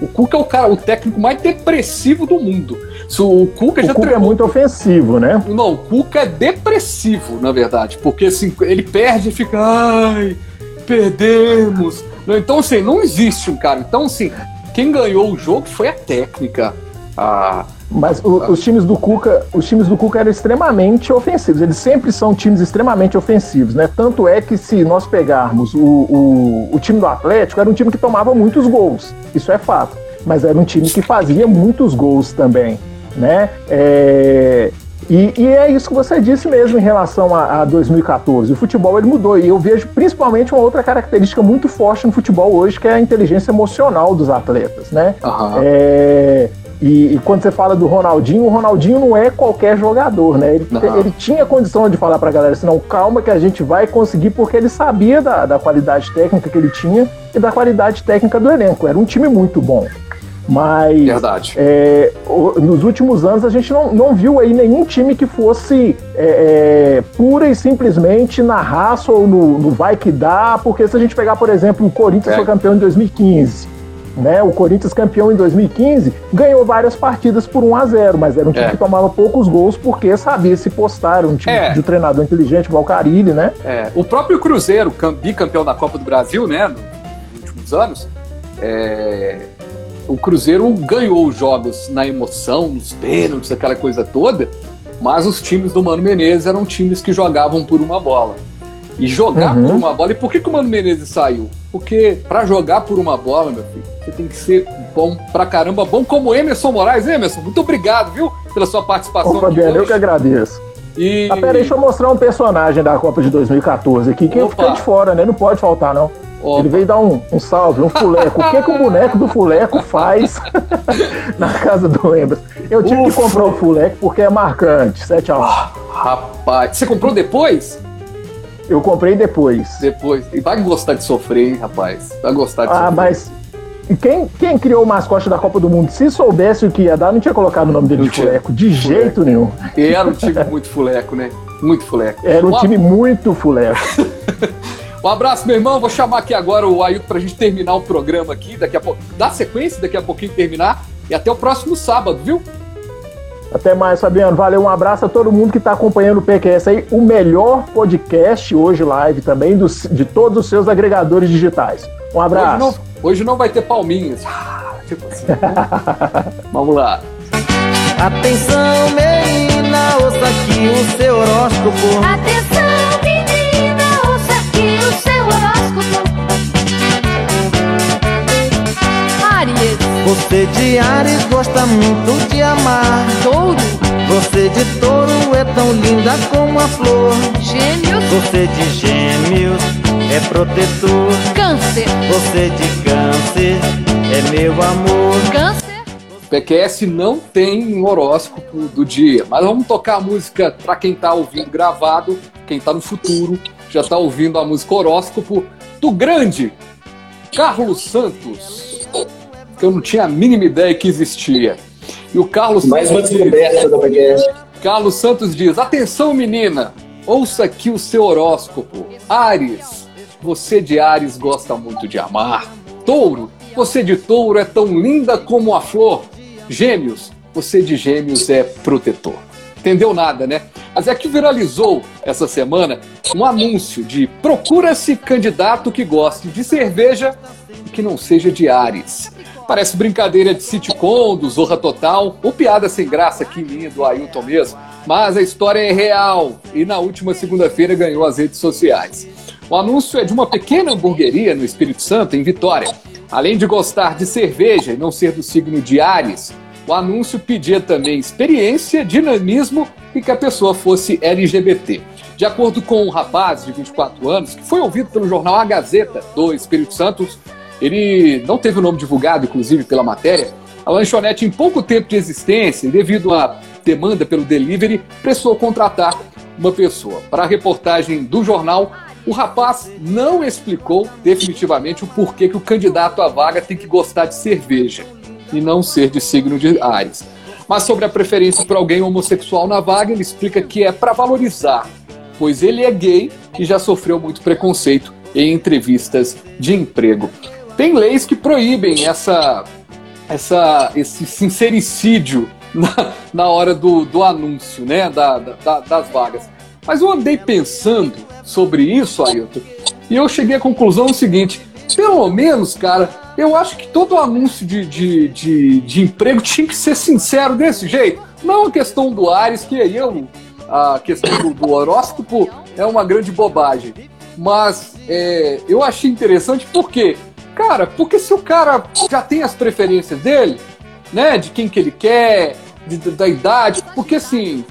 O Cuca é o cara, o técnico mais depressivo do mundo. Se o Cuca o já Cuca é treinou... é muito ofensivo, né? Não, o Cuca é depressivo, na verdade, porque assim, ele perde e fica, ai, perdemos. Então, assim, não existe um cara. Então, assim, quem ganhou o jogo foi a técnica. A, Mas o- os times do Cuca, os times do Cuca eram extremamente ofensivos. Eles sempre são times extremamente ofensivos, né? Tanto é que se nós pegarmos o, o, o time do Atlético, era um time que tomava muitos gols. Isso é fato. Mas era um time que fazia muitos gols também, né? É, E, e é isso que você disse mesmo em relação a, a 2014. O futebol ele mudou e eu vejo principalmente uma outra característica muito forte no futebol hoje, que é a inteligência emocional dos atletas, né? Aham. É, e, e quando você fala do Ronaldinho, o Ronaldinho não é qualquer jogador, né? Ele, ele tinha condição de falar pra galera assim, não, calma que a gente vai conseguir, porque ele sabia da, da qualidade técnica que ele tinha e da qualidade técnica do elenco. Era um time muito bom. Mas Verdade. é, nos últimos anos a gente não, não viu aí nenhum time que fosse é, é, pura e simplesmente na raça ou no, no vai que dá, porque se a gente pegar, por exemplo, o Corinthians É. foi campeão em 2015. Né, o Corinthians campeão em 2015 ganhou várias partidas por 1 a 0 mas era um time É. que tomava poucos gols porque sabia se postar, um time É. de um treinador inteligente igual o Carilli, né? É, o próprio Cruzeiro, cam- bicampeão da Copa do Brasil, né, nos últimos anos, é, o Cruzeiro ganhou os jogos na emoção, nos pênaltis, aquela coisa toda, mas os times do Mano Menezes eram times que jogavam por uma bola. E jogar Uhum. por uma bola. E por que, que o Mano Menezes saiu? Porque pra jogar por uma bola, meu filho, você tem que ser bom pra caramba, bom como Emerson Moraes. Emerson, muito obrigado, viu, pela sua participação. Ô, Fabiano, eu que agradeço. E... Ah, peraí, deixa eu mostrar um personagem da Copa de 2014 aqui, que eu Opa. fiquei de fora, né? Não pode faltar, não. Opa. Ele veio dar um, um salve, um fuleco. O que, que o boneco do fuleco faz na casa do Emerson? Eu tive que Ufa. comprar o fuleco porque é marcante, 7 a 1 Rapaz, você comprou depois? Eu comprei depois. Depois. E vai gostar de sofrer, hein, rapaz? Vai gostar de Ah, sofrer. mas e quem, quem criou o mascote da Copa do Mundo, se soubesse o que ia dar, não tinha colocado o nome dele Não de tinha. fuleco, de jeito nenhum. E era um time muito fuleco, né? Muito fuleco. Era um Um time muito fuleco. Um abraço, meu irmão. Vou chamar aqui agora o Ailton pra gente terminar o programa aqui. Daqui a pouco. Dá sequência, daqui a pouquinho terminar. E até o próximo sábado, viu? Até mais, Fabiano. Valeu, um abraço a todo mundo que está acompanhando o PQS aí, o melhor podcast hoje live também dos, de todos os seus agregadores digitais. Um Hoje abraço. não, hoje não vai ter palminhas. Ah, tipo assim. Vamos lá. Atenção, menina, ouça aqui o seu horóscopo. Atenção, menina, ouça aqui o seu horóscopo. Áries, Você de Ares gosta muito de amar. Touro, Você de Touro é tão linda como a flor. Gêmeos, Você de Gêmeos é protetor. Câncer, Você de Câncer é meu amor. Câncer, PQS não tem horóscopo do dia, mas vamos tocar a música para quem tá ouvindo gravado, quem tá no futuro, já tá ouvindo a música horóscopo do grande Carlos Santos, que eu não tinha a mínima ideia que existia. E o Carlos Mais uma Santos diz, descoberta da podcast. Carlos Santos diz: "Atenção, menina, ouça aqui o seu horóscopo. Ares, você de Ares gosta muito de amar. Touro, você de Touro é tão linda como a flor. Gêmeos, você de Gêmeos é protetor. Entendeu nada, né? Mas é que viralizou essa semana um anúncio de procura-se candidato que goste de cerveja e que não seja de Ares. Parece brincadeira de sitcom, do Zorra Total, ou piada sem graça aqui minha, do Ailton mesmo. Mas a história é real e na última segunda-feira ganhou as redes sociais. O anúncio é de uma pequena hamburgueria no Espírito Santo, em Vitória. Além de gostar de cerveja e não ser do signo de Ares, o anúncio pedia também experiência, dinamismo e que a pessoa fosse LGBT. De acordo com um rapaz de 24 anos, que foi ouvido pelo jornal A Gazeta do Espírito Santo, ele não teve o nome divulgado, inclusive, pela matéria. A lanchonete, em pouco tempo de existência, devido à demanda pelo delivery, precisou contratar uma pessoa. Para a reportagem do jornal, o rapaz não explicou definitivamente o porquê que o candidato à vaga tem que gostar de cerveja e não ser de signo de Ares. Mas sobre a preferência por alguém homossexual na vaga, ele explica que é para valorizar, pois ele é gay e já sofreu muito preconceito em entrevistas de emprego. Tem leis que proíbem essa, essa, esse sincericídio na, na hora do, do anúncio né, da, da- das vagas. Mas eu andei pensando sobre isso, Ailton, e eu cheguei à conclusão seguinte: pelo menos, cara, eu acho que todo anúncio de, de, de, de emprego tinha que ser sincero desse jeito. Não a questão do Ares, que aí eu, a questão do, do horóscopo é uma grande bobagem. Mas é, eu achei interessante porque, cara, porque se o cara já tem as preferências dele, né, de quem que ele quer, de- da idade, porque assim,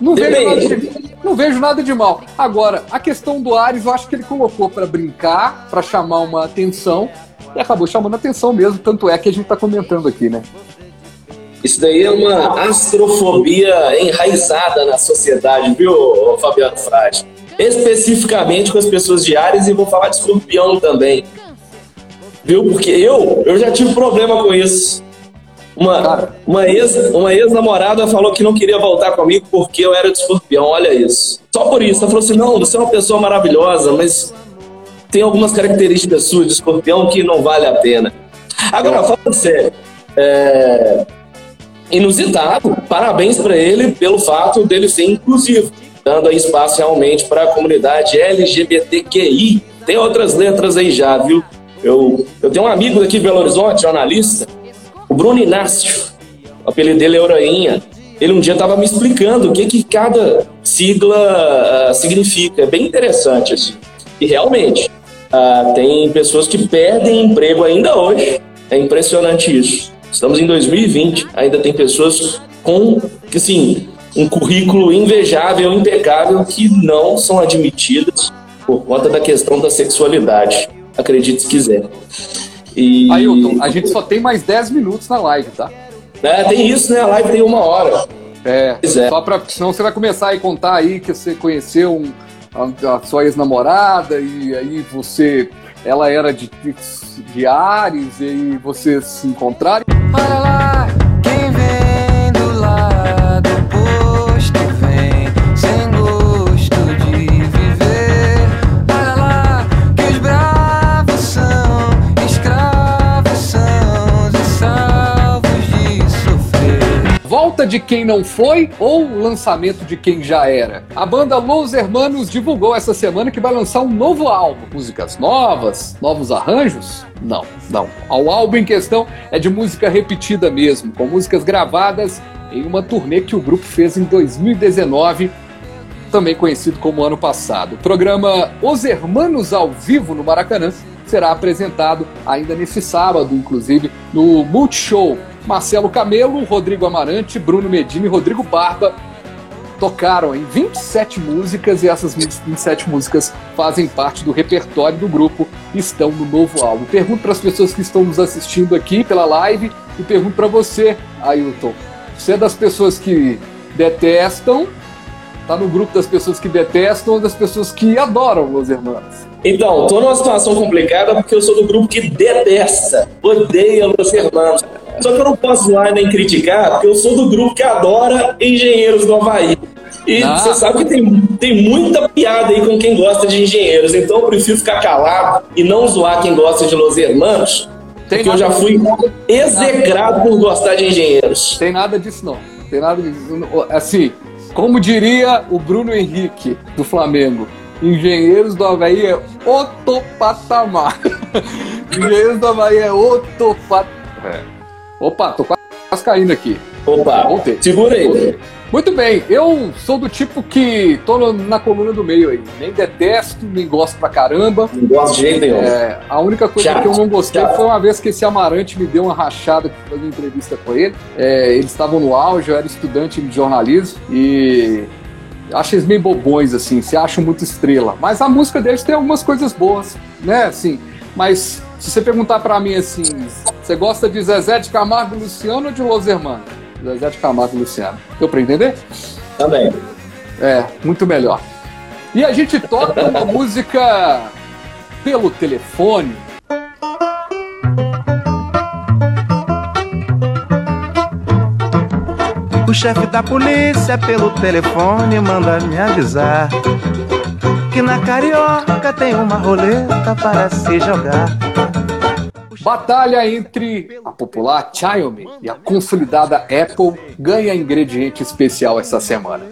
não vejo, nada de, não vejo nada de mal. Agora, a questão do Ares, eu acho que ele colocou pra brincar, pra chamar uma atenção, e acabou chamando atenção mesmo, tanto é que a gente tá comentando aqui, né? Isso daí é uma astrofobia enraizada na sociedade, viu, Fabiano Frade? Especificamente com as pessoas de Ares e vou falar de escorpião também. Viu? Porque eu, eu já tive problema com isso. Uma, uma ex, uma ex-namorada falou que não queria voltar comigo porque eu era de escorpião, olha isso. Só por isso. Ela falou assim: não, você é uma pessoa maravilhosa, mas tem algumas características suas de escorpião que não vale a pena. Agora, falando sério, é, inusitado, parabéns para ele pelo fato dele ser inclusivo, dando aí espaço realmente para a comunidade LGBTQI. Tem outras letras aí já, viu? Eu, eu tenho um amigo daqui de Belo Horizonte, jornalista, o Bruno Inácio, o apelido dele é Orainha. Ele um dia estava me explicando o que, que cada sigla ah, significa. É bem interessante, assim. E realmente, ah, tem pessoas que perdem emprego ainda hoje. É impressionante isso. Estamos em 2020, ainda tem pessoas com, assim, um currículo invejável, impecável, que não são admitidas por conta da questão da sexualidade. Acredite se quiser. E... Ailton, a gente só tem mais 10 minutos na live, tá? É, tem isso, né? A live tem uma hora. É, Pois é. só pra, senão você vai começar a contar aí que você conheceu um- a, a sua ex-namorada e aí você, ela era de, de, de Ares e aí vocês se encontraram. Olha lá, quem vem do lado Volta de quem não foi ou lançamento de quem já era? A banda Los Hermanos divulgou essa semana que vai lançar um novo álbum. Músicas novas? Novos arranjos? Não, não. O álbum em questão é de música repetida mesmo, com músicas gravadas em uma turnê que o grupo fez em 2019 também conhecido como ano passado. O programa Os Hermanos ao Vivo no Maracanã será apresentado ainda nesse sábado, inclusive, no Multishow. Marcelo Camelo, Rodrigo Amarante, Bruno Medina e Rodrigo Barba tocaram em 27 músicas e essas 27 músicas fazem parte do repertório do grupo e estão no novo álbum. Pergunto para as pessoas que estão nos assistindo aqui pela live e pergunto para você, Ailton. Você é das pessoas que detestam Tá no grupo das pessoas que detestam ou das pessoas que adoram Los Hermanos? Então, tô numa situação complicada porque eu sou do grupo que detesta, odeia Los Hermanos. Só que eu não posso zoar nem criticar, porque eu sou do grupo que adora Engenheiros do Havaí. E Ah. você sabe que tem, tem muita piada aí com quem gosta de engenheiros, então eu prefiro ficar calado e não zoar quem gosta de Los Hermanos, Tem porque eu já fui execrado por gostar de engenheiros. Tem nada disso, não. Tem nada disso. Assim, como diria o Bruno Henrique, do Flamengo, Engenheiros do Havaí é outro patamar. Engenheiros do Havaí é outro patamar. Opa, tô quase caindo aqui. Opa, Voltei. segura aí. Muito bem, eu sou do tipo que tô na coluna do meio aí. Nem detesto, nem gosto pra caramba. Não gosto de jeito nenhum. É, a única coisa Chato, que eu não gostei chato. foi uma vez que esse Amarante me deu uma rachada para fazer entrevista com ele. É, eles estavam no auge, eu era estudante de jornalismo e acho eles meio bobões, assim, se acham muito estrela. Mas a música deles tem algumas coisas boas, né, assim. Mas se você perguntar pra mim assim, você gosta de Zezé de Camargo e Luciano ou de Los Hermanos? Zezé de Camargo e Luciano. Deu pra entender? Também. É, muito melhor. E a gente toca uma música pelo telefone. O chefe da polícia pelo telefone manda me avisar que na carioca tem uma roleta para se jogar. Batalha entre a popular Xiaomi e a consolidada Apple ganha ingrediente especial essa semana.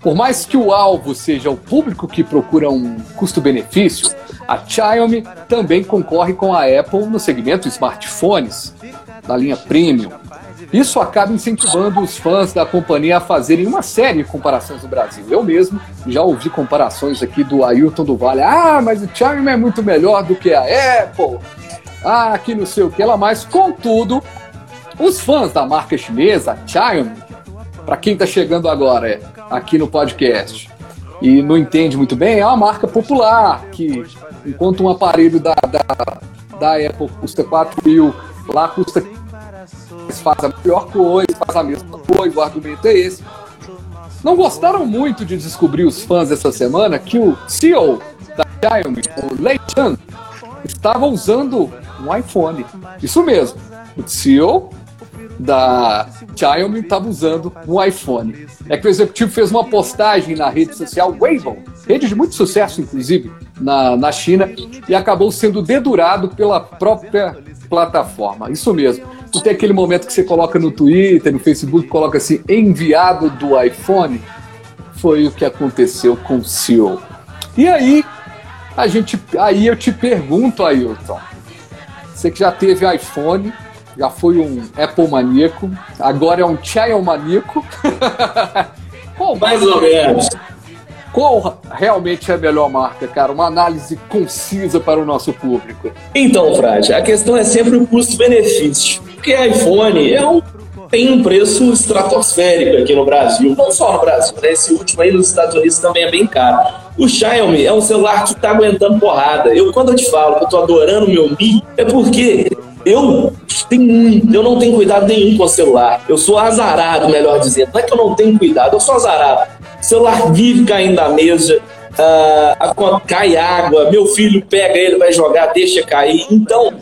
Por mais que o alvo seja o público que procura um custo-benefício, a Xiaomi também concorre com a Apple no segmento smartphones da linha Premium. Isso acaba incentivando os fãs da companhia a fazerem uma série de comparações no Brasil. Eu mesmo já ouvi comparações aqui do Ailton do Vale. Ah, mas o Xiaomi é muito melhor do que a Apple. Ah, que não sei o que lá mais. Contudo, os fãs da marca chinesa, Xiaomi, para quem está chegando agora é, aqui no podcast e não entende muito bem, é uma marca popular que, enquanto um aparelho da, da, da Apple custa 4 mil, lá custa faz a melhor coisa, faz a mesma coisa, o argumento é esse. Não gostaram muito de descobrir os fãs essa semana que o CEO da Xiaomi, o Lei Chan, estava usando um iPhone. Isso mesmo. O CEO da Xiaomi estava usando um iPhone. É que o executivo fez uma postagem na rede social Weibo, rede de muito sucesso, inclusive, na, na China, e acabou sendo dedurado pela própria plataforma. Isso mesmo. Tu tem aquele momento que você coloca no Twitter, no Facebook, coloca assim, enviado do iPhone. Foi o que aconteceu com o CEO. E aí, a gente, aí eu te pergunto, Ailton, você que já teve iPhone, já foi um Apple maníaco, agora é um Child maníaco. Qual Mais ou menos. Qual realmente é a melhor marca, cara? Uma análise concisa para o nosso público. Então, Frade, a questão é sempre o custo-benefício. Porque iPhone é um, tem um preço estratosférico aqui no Brasil. Não só no Brasil, né? Esse último aí nos Estados Unidos também é bem caro. O Xiaomi é um celular que tá aguentando porrada. Eu, quando eu te falo que eu tô adorando o meu Mi, é porque eu tenho, eu não tenho cuidado nenhum com o celular. Eu sou azarado, melhor dizendo. Não é que eu não tenho cuidado, eu sou azarado. O celular vive caindo da mesa, a conta- cai água, meu filho pega ele, vai jogar, deixa cair. Então,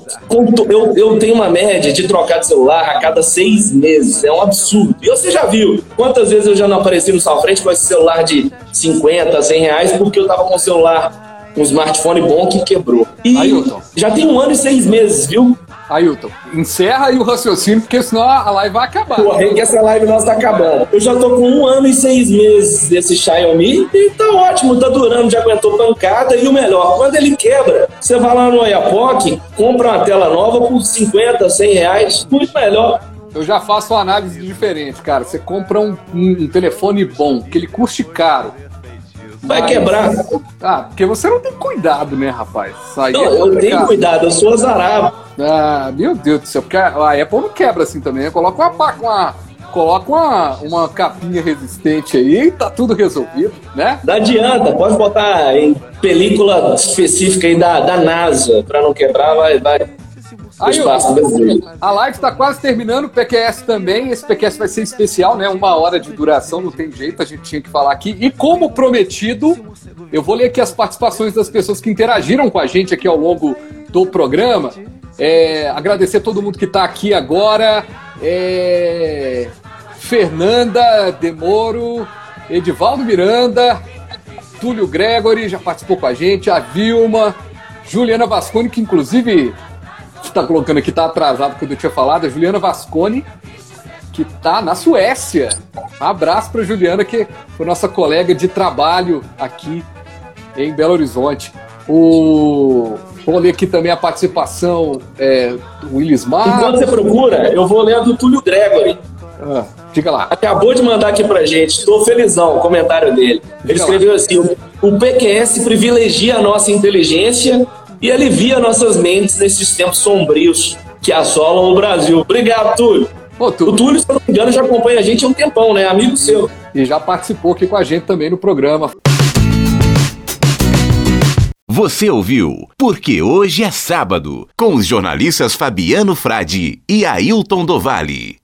eu, eu tenho uma média de trocar de celular a cada seis meses. É um absurdo. E você já viu quantas vezes eu já não apareci no Sal Frente com esse celular de 50, 100 reais, porque eu tava com um celular, um smartphone bom que quebrou. E Ailton. já tem um ano e seis meses, viu? Ailton, encerra aí o raciocínio, porque senão a live vai acabar. Porra, que essa live nossa tá acabando. Eu já tô com um ano e seis meses desse Xiaomi e tá ótimo, tá durando, já aguentou pancada. E o melhor, quando ele quebra, você vai lá no Oiapoque, compra uma tela nova por 50, 100 reais, muito melhor. Eu já faço uma análise diferente, cara. Você compra um, um telefone bom, que ele custe caro. Vai Mas- quebrar. Ah, porque você não tem cuidado, né, rapaz? Aí Não, é eu tenho cuidado, eu sou azarado. Ah, meu Deus do céu, porque a Apple não quebra assim também. né? Coloca uma, pa- uma, coloca uma, uma capinha resistente aí e tá tudo resolvido, né? Não adianta, pode botar em película específica aí da, da NASA, pra não quebrar, vai, vai. Aí, espaço brasileiro. a live está quase terminando, o PQS também. Esse PQS vai ser especial, né? Uma hora de duração, não tem jeito, a gente tinha que falar aqui. E como prometido, eu vou ler aqui as participações das pessoas que interagiram com a gente aqui ao longo do programa. É, agradecer a todo mundo que está aqui agora. É, Fernanda Demoro, Edivaldo Miranda, Túlio Gregory já participou com a gente, a Vilma, Juliana Vasconi, que inclusive está colocando aqui, tá atrasado quando eu tinha falado, a Juliana Vasconi, que tá na Suécia. Um abraço para Juliana, que foi nossa colega de trabalho aqui em Belo Horizonte. O... Vou ler aqui também a participação é, do Willismar. Enquanto você procura, eu vou ler a do Túlio Gregory. Ah, diga lá. Acabou de mandar aqui pra gente, estou felizão, o comentário dele. Ele Diga escreveu assim: o- o PQS privilegia a nossa inteligência e alivia nossas mentes nesses tempos sombrios que assolam o Brasil. Obrigado, Túlio. Ô, O Túlio, Túlio, se eu não me engano, já acompanha a gente há um tempão, né? Amigo seu. e já participou aqui com a gente também no programa. Você ouviu Porque Hoje é Sábado, com os jornalistas Fabiano Frade e Ailton Dovale.